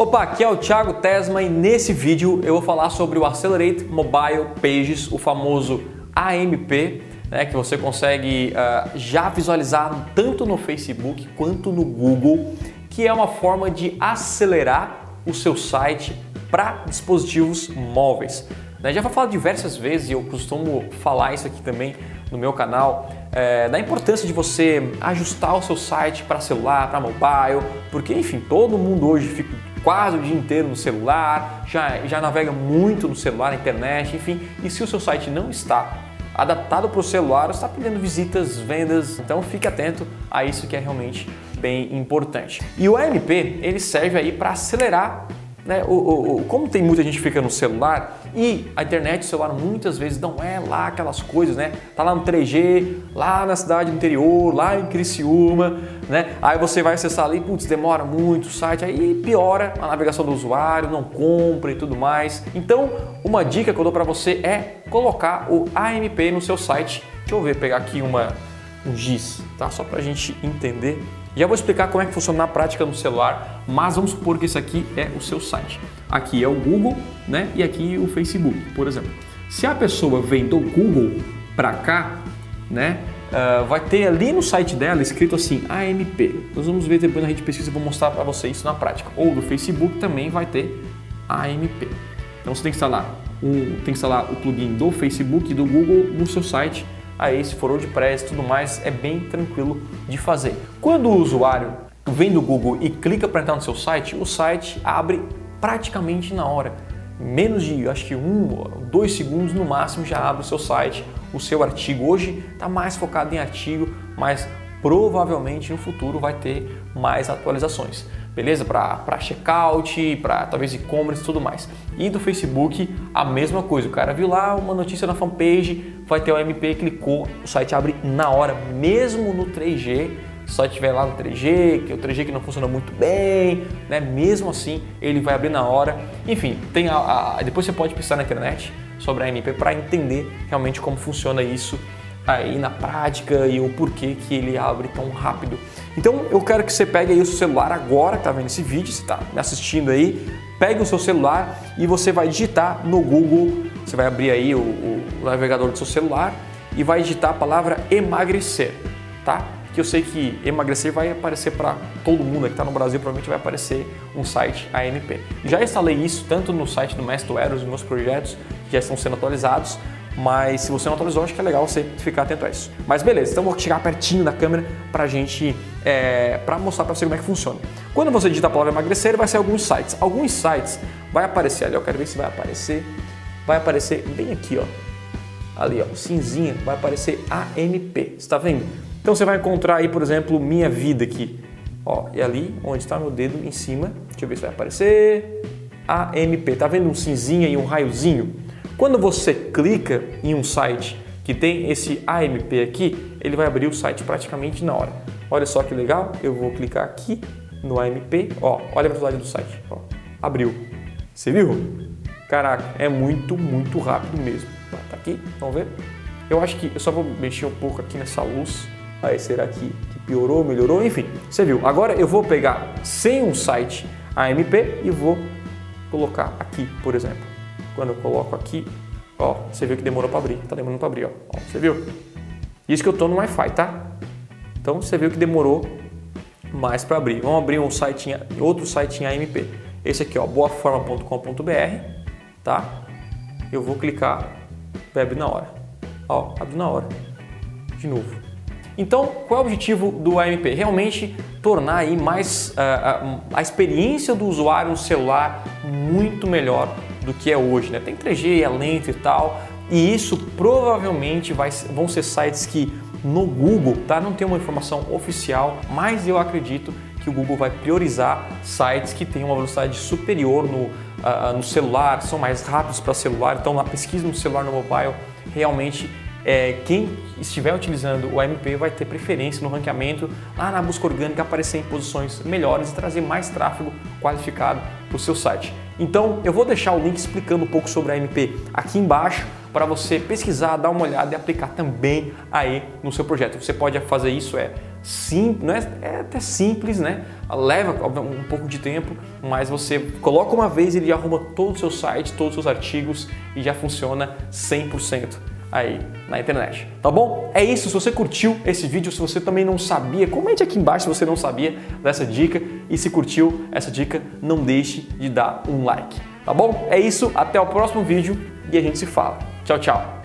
Opa, aqui é o Thiago Tesma e nesse vídeo eu vou falar sobre o Accelerate Mobile Pages, o famoso AMP, né, que você consegue uh, já visualizar tanto no Facebook quanto no Google, que é uma forma de acelerar o seu site para dispositivos móveis. Né, já vou falar diversas vezes e eu costumo falar isso aqui também no meu canal, é, da importância de você ajustar o seu site para celular, para mobile, porque enfim, todo mundo hoje fica quase o dia inteiro no celular, já, já navega muito no celular, na internet, enfim, e se o seu site não está adaptado para o celular, está perdendo visitas, vendas, então fique atento a isso que é realmente bem importante. E o AMP ele serve aí para acelerar né? O, o, o, como tem muita gente que fica no celular e a internet, o celular muitas vezes não é lá aquelas coisas, né? Tá lá no 3G, lá na cidade interior, lá em Criciúma, né? Aí você vai acessar ali, putz, demora muito o site, aí piora a navegação do usuário, não compra e tudo mais. Então, uma dica que eu dou para você é colocar o AMP no seu site. Deixa eu ver, pegar aqui uma, um GIS, tá? Só para a gente entender já vou explicar como é que funciona na prática no celular, mas vamos supor que esse aqui é o seu site. Aqui é o Google, né? E aqui o Facebook, por exemplo. Se a pessoa vem do Google para cá, né? Uh, vai ter ali no site dela escrito assim AMP. Nós vamos ver depois na rede pesquisa, vou mostrar para você isso na prática. Ou do Facebook também vai ter AMP. Então você tem que instalar um, tem que instalar o plugin do Facebook e do Google no seu site aí se for WordPress e tudo mais, é bem tranquilo de fazer. Quando o usuário vem do Google e clica para entrar no seu site, o site abre praticamente na hora. Menos de, acho que um, dois segundos no máximo já abre o seu site, o seu artigo. Hoje está mais focado em artigo, mas provavelmente no futuro vai ter mais atualizações beleza? Para checkout, para talvez e-commerce tudo mais. E do Facebook, a mesma coisa. O cara viu lá uma notícia na fanpage, vai ter o MP, clicou, o site abre na hora, mesmo no 3G. Se estiver lá no 3G, que é o 3G que não funciona muito bem, né? Mesmo assim, ele vai abrir na hora. Enfim, tem a, a depois você pode pensar na internet sobre a MP para entender realmente como funciona isso aí na prática e o porquê que ele abre tão rápido. Então eu quero que você pegue aí o seu celular agora, que está vendo esse vídeo, você está me assistindo aí, pegue o seu celular e você vai digitar no Google, você vai abrir aí o, o navegador do seu celular e vai digitar a palavra emagrecer, tá? Que eu sei que emagrecer vai aparecer para todo mundo que está no Brasil, provavelmente vai aparecer um site ANP. Já instalei isso tanto no site do Mestre Eros, meus projetos que já estão sendo atualizados, mas se você não atualizou, acho que é legal você ficar atento a isso. Mas beleza, então vou chegar pertinho da câmera para gente, é, para mostrar para você como é que funciona. Quando você digita a palavra emagrecer, vai ser alguns sites. Alguns sites vai aparecer ali, eu quero ver se vai aparecer. Vai aparecer bem aqui, ó. Ali, ó, cinzinha, vai aparecer AMP. Está vendo? Então você vai encontrar aí, por exemplo, minha vida aqui. Ó, e ali onde está meu dedo em cima, deixa eu ver se vai aparecer. AMP, tá vendo um cinzinha e um raiozinho? Quando você clica em um site que tem esse AMP aqui, ele vai abrir o site praticamente na hora. Olha só que legal, eu vou clicar aqui no AMP, ó, olha a velocidade do site, ó, abriu. Você viu? Caraca, é muito, muito rápido mesmo. Tá, tá aqui, vamos ver? Eu acho que eu só vou mexer um pouco aqui nessa luz. Aí será que, que piorou, melhorou? Enfim, você viu. Agora eu vou pegar sem um site AMP e vou colocar aqui, por exemplo. Eu coloco aqui, ó, você viu que demorou para abrir. Tá demorando para abrir, ó. ó. Você viu? Isso que eu tô no Wi-Fi, tá? Então você viu que demorou mais para abrir. Vamos abrir um site, outro site em AMP. Esse aqui, ó, boaforma.com.br, tá? Eu vou clicar, abrir na hora. Ó, abre na hora. De novo. Então, qual é o objetivo do AMP? Realmente tornar aí mais uh, a experiência do usuário no celular muito melhor do que é hoje. Né? Tem 3G, é lento e tal, e isso provavelmente vai, vão ser sites que no Google tá, não tem uma informação oficial, mas eu acredito que o Google vai priorizar sites que têm uma velocidade superior no, uh, no celular, são mais rápidos para celular, então na pesquisa no celular, no mobile, realmente é, quem estiver utilizando o AMP vai ter preferência no ranqueamento lá na busca orgânica aparecer em posições melhores e trazer mais tráfego qualificado para o seu site. Então eu vou deixar o link explicando um pouco sobre a AMP aqui embaixo para você pesquisar, dar uma olhada e aplicar também aí no seu projeto. Você pode fazer isso é sim, não é, é até simples, né? Leva um pouco de tempo, mas você coloca uma vez e ele arruma todo o seu site, todos os seus artigos e já funciona 100% aí na internet. Tá bom? É isso. Se você curtiu esse vídeo, se você também não sabia, comente aqui embaixo se você não sabia dessa dica e se curtiu essa dica, não deixe de dar um like. Tá bom? É isso. Até o próximo vídeo e a gente se fala. Tchau, tchau.